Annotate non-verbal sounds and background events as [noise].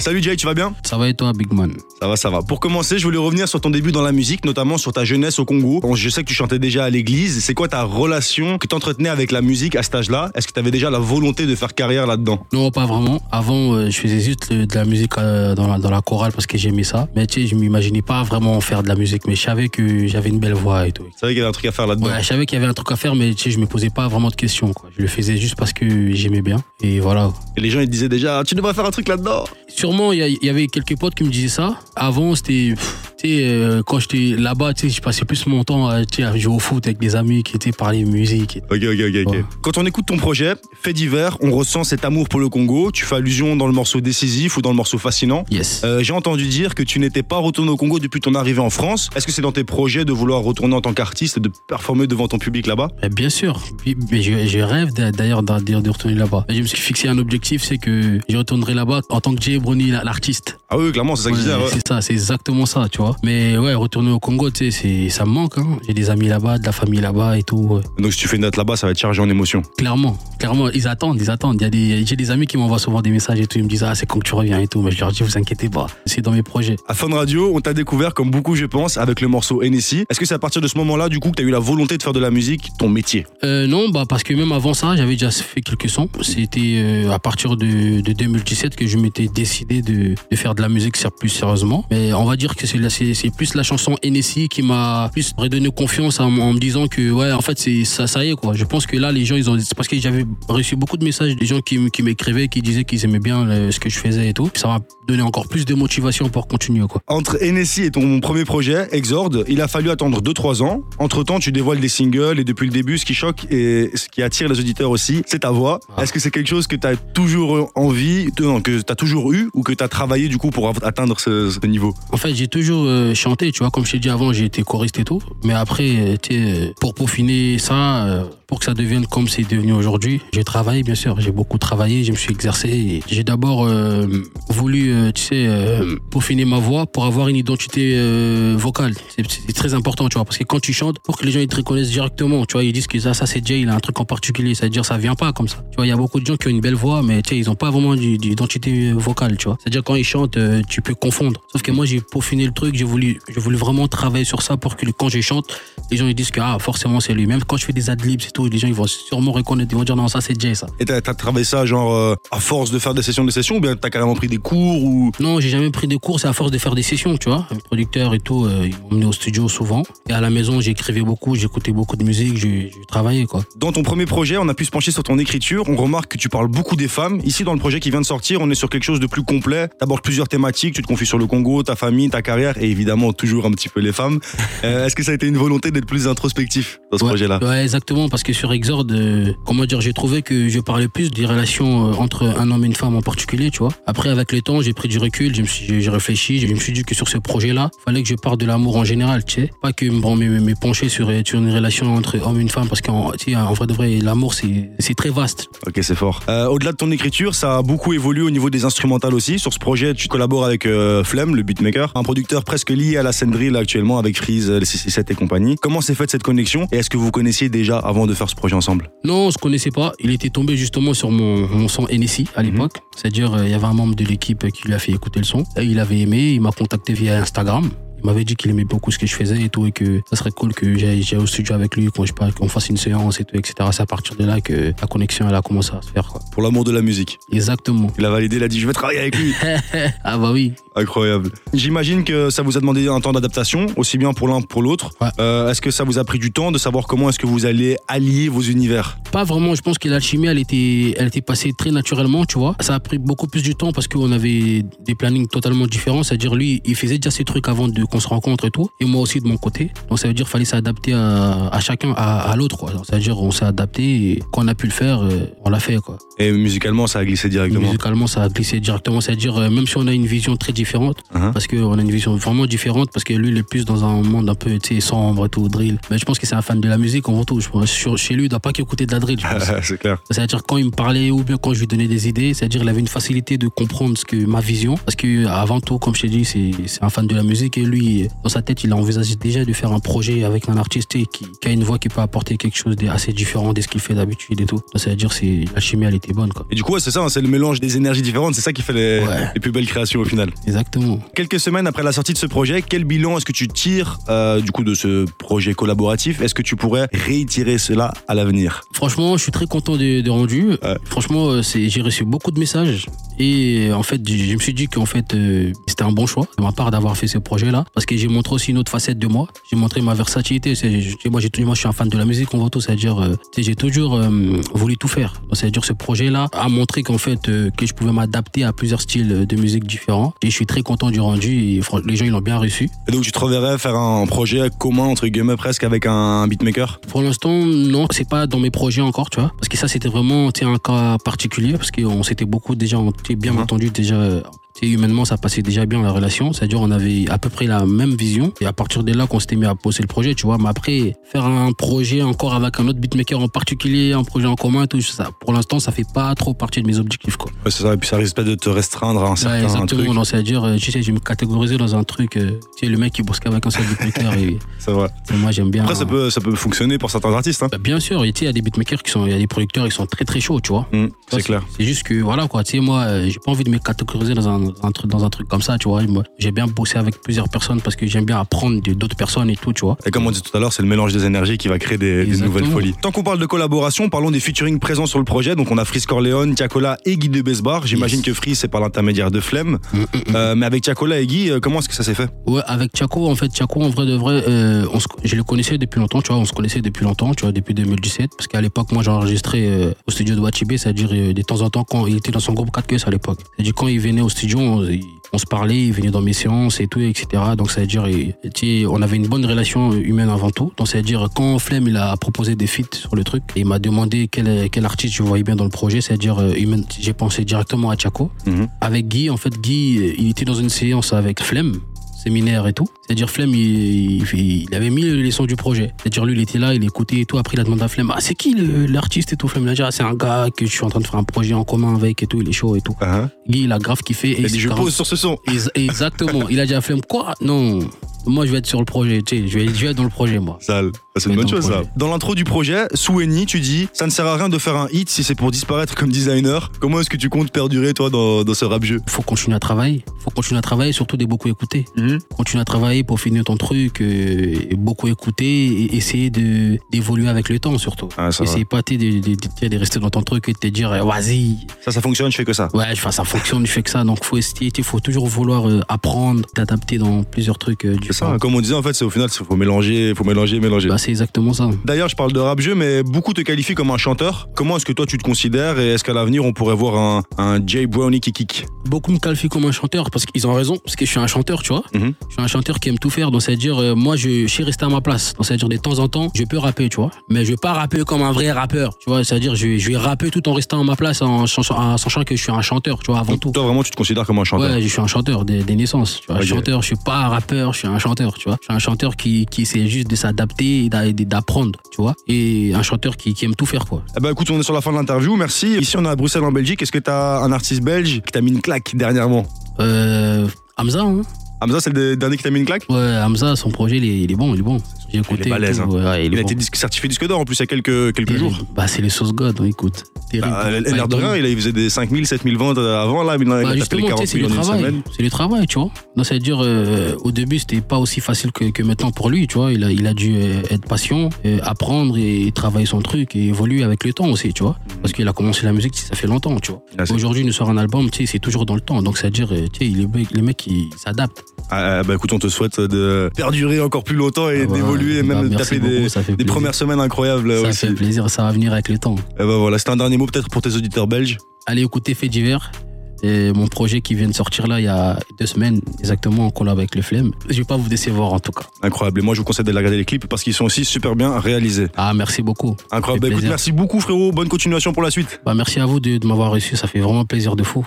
Salut Jay, tu vas bien? Ça va et toi, Big Man? Ça va, ça va. Pour commencer, je voulais revenir sur ton début dans la musique, notamment sur ta jeunesse au Congo. Bon, je sais que tu chantais déjà à l'église. C'est quoi ta relation que tu entretenais avec la musique à cet âge-là? Est-ce que tu avais déjà la volonté de faire carrière là-dedans? Non, pas vraiment. Avant, euh, je faisais juste de la musique euh, dans, la, dans la chorale parce que j'aimais ça. Mais tu sais, je m'imaginais pas vraiment faire de la musique. Mais je savais que j'avais une belle voix et tout. C'est vrai qu'il y avait un truc à faire là-dedans? Ouais, je savais qu'il y avait un truc à faire, mais tu sais, je me posais pas vraiment de questions. Quoi. Je le faisais juste parce que j'aimais bien. Et voilà. Et les gens, ils disaient déjà, tu devrais faire un truc là-dedans. Sûrement, il y, y, avait quelques potes qui me disaient ça. Avant, c'était. Tu sais, euh, quand j'étais là-bas, je passais plus mon temps à, à jouer au foot avec des amis qui étaient parler musique. Ok, ok, ok. Quand on écoute ton projet, fait divers, on ressent cet amour pour le Congo. Tu fais allusion dans le morceau décisif ou dans le morceau fascinant. Yes. Euh, J'ai entendu dire que tu n'étais pas retourné au Congo depuis ton arrivée en France. Est-ce que c'est dans tes projets de vouloir retourner en tant qu'artiste et de performer devant ton public là-bas? Eh Bien sûr, mais je, je rêve d'a- d'ailleurs d'a- d'ailleurs de retourner là-bas. Je me suis fixé un objectif, c'est que je retournerai là-bas en tant que Jay L'artiste. Ah oui, clairement, c'est ça que je disais. Ouais. C'est ça, c'est exactement ça, tu vois. Mais ouais, retourner au Congo, tu sais, c'est- ça me manque. Hein. J'ai des amis là-bas, de la famille là-bas et tout. ouais. Donc si tu fais une date là-bas, ça va être chargé en émotion. Clairement, clairement, ils attendent, ils attendent. Il y a des, j'ai des amis qui m'envoient souvent des messages et tout. Ils me disent ah c'est quand que tu reviens et tout. Mais je leur dis vous inquiétez pas, c'est dans mes projets. À Fun Radio, on t'a découvert comme beaucoup, je pense, avec le morceau NSI. Est-ce que c'est à partir de ce moment-là, du coup, que t'as eu la volonté de faire de la musique ton métier? Euh, non, bah parce que même avant ça, j'avais déjà fait quelques sons. C'était euh, à partir de, de 2017 que je m'étais décidé de, de faire de la musique plus sérieusement. Mais on va dire que c'est la- c'est c'est plus la chanson NSI qui m'a plus redonné confiance en, en me disant que ouais, en fait c'est ça, ça y est quoi. Je pense que là les gens ils ont c'est parce que j'avais reçu beaucoup de messages des gens qui, qui m'écrivaient, qui disaient qu'ils aimaient bien ce que je faisais et tout. Ça m'a donné encore plus de motivation pour continuer quoi. Entre NSI et ton premier projet, Exorde, il a fallu attendre 2-3 ans. Entre-temps, tu dévoiles des singles et depuis le début, ce qui choque et ce qui attire les auditeurs aussi, c'est ta voix. Ah. Est-ce que c'est quelque chose que t'as toujours envie, de- non, que t'as toujours eu ou que t'as travaillé du coup pour atteindre ce, niveau En fait, j'ai toujours euh, chanté, tu vois, comme je t'ai dit avant, j'ai été choriste et tout. Mais après, euh, tu euh, pour peaufiner ça, pour que ça devienne comme c'est devenu aujourd'hui, j'ai travaillé, bien sûr. J'ai beaucoup travaillé, je me suis exercé. J'ai d'abord voulu, tu sais, peaufiner ma voix pour avoir une identité vocale. C'est- très important, tu vois, parce que quand tu chantes, pour que les gens ils te reconnaissent directement, tu vois, ils disent que ça, ça c'est Jay, il a un truc en particulier, c'est-à-dire ça vient pas comme ça. Tu vois, il y a beaucoup de gens qui ont une belle voix, mais tu sais, ils ont pas vraiment d'identité vocale, tu vois. C'est-à-dire quand ils chantent, euh, tu peux confondre. Sauf que moi, j'ai peaufiné le truc, j'ai voulu, j'ai voulu vraiment travailler sur ça pour que quand je chante, les gens ils disent que ah, forcément c'est lui. Même quand je fais des adlibs et tout, les gens ils vont sûrement reconnaître, ils vont dire non, ça c'est Jay, ça. Et t'as as travaillé ça genre euh, à force de faire des sessions, des sessions ou bien t'as carrément pris des cours ou? Non, j'ai jamais pris des cours, c'est à force de faire des sessions, tu vois. Les producteurs et tout, euh, ils m'ont emmené au studio souvent. Et à la maison, j'écrivais beaucoup, j'écoutais beaucoup de musique, j'ai j'ai travaillé, quoi. Dans ton premier projet, on a pu se pencher sur ton écriture. On remarque que tu parles beaucoup des femmes. Ici, dans le projet qui vient de sortir, on est sur quelque chose de plus complet. T'abordes plusieurs thématiques. Tu te confies sur le Congo, ta famille, ta carrière et évidemment toujours un petit peu les femmes. [laughs] Euh, Est-ce que ça a été une volonté d'être plus introspectif dans ce Ouais, projet-là? Ouais, exactement, parce que sur Exord, euh, comment dire, j'ai trouvé que je parlais plus des relations euh, entre un homme et une femme en particulier, tu vois. Après, avec le temps, j'ai pris du recul, j'ai réfléchi, je me suis dit que sur ce projet-là, fallait que je parle de l'amour en général, tu sais. Pas que bon, me, me pencher sur, sur une relation entre homme et une femme, parce qu'en en vrai de vrai, l'amour, c'est c'est très vaste. Ok, c'est fort. Euh, Au-delà de ton écriture, ça a beaucoup évolué au niveau des instrumentales aussi. Sur ce projet, tu collabores avec euh, Flem, le beatmaker, un producteur presque lié à la scène drill actuellement avec Freeze, euh, les 667 et compagnie. Comment s'est faite cette connexion et est-ce que vous connaissiez déjà avant de faire ce projet ensemble? Non, on se connaissait pas. Il était tombé justement sur mon, mon son NSI à l'époque. C'est-à-dire, euh, il y avait un membre de l'équipe qui lui a fait écouter le son. Et il avait aimé, il m'a contacté via Instagram. Il m'avait dit qu'il aimait beaucoup ce que je faisais et tout, et que ça serait cool que j'aille au studio avec lui, qu'on fasse une séance et tout, etc. C'est à partir de là que la connexion, elle a commencé à se faire, quoi. Pour l'amour de la musique. Exactement. Il a validé, il a dit je vais travailler avec lui. [laughs] ah bah oui. Incroyable. J'imagine que ça vous a demandé un temps d'adaptation, aussi bien pour l'un que pour l'autre. Ouais. Euh, est-ce que ça vous a pris du temps de savoir comment est-ce que vous allez allier vos univers? Pas vraiment, je pense que l'alchimie, elle était, elle était passée très naturellement, tu vois. Ça a pris beaucoup plus du temps parce qu'on avait des plannings totalement différents. C'est-à-dire, lui, il faisait déjà ses trucs avant de, qu'on se rencontre et tout. Et moi aussi de mon côté. Donc, ça veut dire qu'il fallait s'adapter à, à chacun, à, à l'autre, quoi. C'est-à-dire, on s'est adapté et quand on a pu le faire, euh, on l'a fait, quoi. Et musicalement, ça a glissé directement. Musicalement, ça a glissé directement. C'est-à-dire, euh, même si on a une vision très différente, différente. Uh-huh. Parce qu'on a une vision vraiment différente. Parce que lui, il est plus dans un monde un peu tu sais, sombre et tout, drill. Mais je pense que c'est un fan de la musique avant tout. Je pense. Chez lui, il doit pas qu'écouter de la drill. [laughs] c'est clair. C'est-à-dire quand il me parlait ou bien quand je lui donnais des idées, c'est-à-dire il avait une facilité de comprendre ce que ma vision. Parce que avant tout, comme je t'ai dit, c'est un fan de la musique et lui, dans sa tête, il a envisagé déjà de faire un projet avec un artiste qui, qui a une voix qui peut apporter quelque chose d'assez différent de ce qu'il fait d'habitude et tout. C'est-à-dire c'est la chimie, elle était bonne quoi. Et du coup, ouais, c'est ça, hein, c'est le mélange des énergies différentes, c'est ça qui fait les, Ouais. les plus belles créations au final. Exactement. Quelques semaines après la sortie de ce projet, quel bilan est-ce que tu tires euh, du coup de ce projet collaboratif? Est-ce que tu pourrais réitérer cela à l'avenir? Franchement, je suis très content des des rendus. Ouais. Franchement, euh, j'ai reçu beaucoup de messages et euh, en fait, je me suis dit qu'en fait, euh, c'était un bon choix de ma part d'avoir fait ce projet-là parce que j'ai montré aussi une autre facette de moi. J'ai montré ma versatilité. Moi, moi, je suis un fan de la musique, on voit tout. C'est-à-dire, euh, j'ai toujours euh, voulu tout faire. C'est-à-dire, ce projet-là a montré qu'en fait, que je pouvais m'adapter à plusieurs styles de musique différents. Et je suis très content du rendu et les gens, ils l'ont bien reçu. Et donc tu te reverrais faire un projet commun entre guillemets presque avec un beatmaker? Pour l'instant, non, c'est pas dans mes projets encore, tu vois. Parce que ça, c'était vraiment un cas particulier, parce qu'on s'était beaucoup déjà tu sais, bien Mhm. entendu, déjà. Euh, humainement, ça passait déjà bien la relation. C'est-à-dire, on avait à peu près la même vision. Et à partir de là, qu'on s'était mis à poser le projet, tu vois. Mais après, faire un projet encore avec un autre beatmaker en particulier, un projet en commun, tout ça, pour l'instant, ça fait pas trop partie de mes objectifs, quoi. Ouais, ça, et puis ça risque peut-être de te restreindre à un Ouais, certain exactement. truc. C'est-à-dire, euh, tu sais, je vais me catégoriser dans un truc. euh, tu sais, le mec qui bosse qu'avec un seul beatmaker. et, [laughs] C'est vrai. et moi, j'aime bien. Après, ça peut, ça peut fonctionner pour certains artistes. Hein. Bah, bien sûr, il y a des beatmakers qui sont, il y a des producteurs qui sont très très chauds, tu vois. Mm, c'est clair. C'est juste que voilà quoi, tu sais moi, euh, j'ai pas envie de me catégoriser dans un, un truc dans un truc comme ça, tu vois. J'ai bien bossé avec plusieurs personnes parce que j'aime bien apprendre d'autres personnes et tout, tu vois. Et comme on dit tout à l'heure, c'est le mélange des énergies qui va créer des, nouvelles folies. Tant qu'on parle de collaboration, parlons des featuring présents sur le projet. Donc on a Freeze Corleone, Tiakola et Guy de Besbar. J'imagine Yes. que Freeze c'est par l'intermédiaire de Flemme. Mm, mm, mm. Euh, mais avec Tiakola et Guy, euh, comment est-ce que ça s'est fait? Ouais, avec Chaco, en fait, Chaco, en vrai de vrai, euh, on se- je le connaissais depuis longtemps, tu vois, on se connaissait depuis longtemps, tu vois, depuis 2017, parce qu'à l'époque, moi, j'enregistrais euh, au studio de Wachibé, c'est-à-dire de temps en temps quand il était dans son groupe 4 Queues à l'époque. C'est-à-dire quand il venait au studio, on, se parlait, il venait dans mes séances et tout, etc. Donc, c'est-à-dire, il- tu sais, on avait une bonne relation humaine avant tout. Donc, c'est-à-dire, quand Flemme, il a proposé des feats sur le truc, et il m'a demandé quel, quel artiste je voyais bien dans le projet, c'est-à-dire, euh, j'ai pensé directement à Chaco. Mhm. Avec Guy, en fait, Guy, il était dans une séance avec Flemme, séminaire et tout. C'est-à-dire, Flemme, il, il- il avait mis les sons du projet. C'est-à-dire, lui, il était là, il écoutait et tout. Après, il a demandé à Flemme, ah, c'est qui le- l'artiste et tout Flemme, il a dit, ah, c'est un gars que je suis en train de faire un projet en commun avec et tout, il est chaud et tout. Hein. Guy, il a grave kiffé. Et Il je pose sur ce son. Ex- Exactement. Il a dit à Flemme, quoi? Non, moi, je vais être sur le projet, tu sais, je vais, je vais être dans le projet, moi. Sale. Ah, C'est une bonne chose ça. Dans l'intro du projet, Soueni, tu dis ça ne sert à rien de faire un hit si c'est pour disparaître comme designer. Comment est-ce que tu comptes perdurer toi dans, dans ce rap jeu? Faut continuer à travailler. Faut continuer à travailler, surtout de beaucoup écouter. Continue à travailler pour finir ton truc, euh, et beaucoup écouter et essayer de d'évoluer avec le temps surtout. Ah. Essayer pas de, de, de- de rester dans ton truc et de te dire euh, vas-y, ça, ça fonctionne, je fais que ça. ouais, enfin, ça fonctionne, je fais que ça. Donc faut essayer, il faut toujours vouloir euh, apprendre, t'adapter dans plusieurs trucs euh, C'est ça. Comme on disait, en fait, c'est au final, il faut mélanger, faut mélanger, mélanger. Bah, c'est exactement ça. D'ailleurs, je parle de rap jeu, mais beaucoup te qualifient comme un chanteur. Comment est-ce que toi tu te considères et est-ce qu'à l'avenir on pourrait voir un, un Jay Brownie qui kick? Beaucoup me qualifient comme un chanteur parce qu'ils ont raison, parce que je suis un chanteur, tu vois. Mhm. Je suis un chanteur qui aime tout faire, donc c'est-à-dire, euh, moi, je, je suis resté à ma place. Donc c'est-à-dire, de temps en temps, je peux rapper, tu vois. Mais je vais pas rapper comme un vrai rappeur, tu vois. C'est-à-dire, je, vais- je vais rapper tout en restant à ma place, en, sachant- en sachant que je suis un chanteur, tu vois, avant tout. Toi vraiment tu te considères comme un chanteur? Ouais, je suis un chanteur des, des naissances. Tu vois. Ok. Chanteur, je suis pas un rappeur, je suis un chanteur, tu vois. Je suis un chanteur qui, qui essaie juste de s'adapter et d'a- et d'apprendre, tu vois. Et un chanteur qui, qui aime tout faire, quoi. Eh ben écoute, on est sur la fin de l'interview, merci. Ici on est à Bruxelles en Belgique. Est-ce que t'as un artiste belge qui t'a mis une claque dernièrement? Euh, Hamza, hein. Hamza, c'est le dernier qui t'a mis une claque? Ouais, Hamza, son projet, il est, il est bon, il est bon. J'ai écouté. et balèze, tout. hein. Ouais, il Il est a bon. été disque- certifié disque d'or en plus il y a quelques, quelques Terrible. jours. Bah, c'est les sauces God, hein, écoute. Bah, Bah, L'air de il rien, il, a- il faisait des 5000, 7000 ventes avant, là, il il a Bah, tapé les justement, tu 40 sais, c'est 000 le en une semaine. C'est le travail, tu vois. C'est-à-dire, euh, au début, c'était pas aussi facile que, que maintenant pour lui, tu vois. Il a, il a dû euh, être patient, euh, apprendre et travailler son truc et évoluer avec le temps aussi, tu vois. Parce qu'il a commencé la musique, ça fait longtemps, tu vois. Ah, Aujourd'hui, il nous sort un album, tu sais, c'est toujours dans le temps. Donc, c'est-à-dire, tu sais, les mecs, ils s'adaptent. Ah, bah écoute, on te souhaite de perdurer encore plus longtemps et Ah bah, d'évoluer et bah, même de merci taper des, premières semaines incroyables Ça aussi. fait plaisir, ça va venir avec le temps. Eh ben voilà, c'était un dernier mot peut-être pour tes auditeurs belges. Allez écouter Fait divers. Et mon projet qui vient de sortir là il y a deux semaines, exactement en collab avec le Flemme. Je vais pas vous décevoir en tout cas. Incroyable. Et moi, je vous conseille d'aller regarder les clips parce qu'ils sont aussi super bien réalisés. Ah, merci beaucoup. Incroyable. Bah, écoute, merci beaucoup, frérot. Bonne continuation pour la suite. Bah, merci à vous de, de m'avoir reçu, ça fait vraiment plaisir de fou.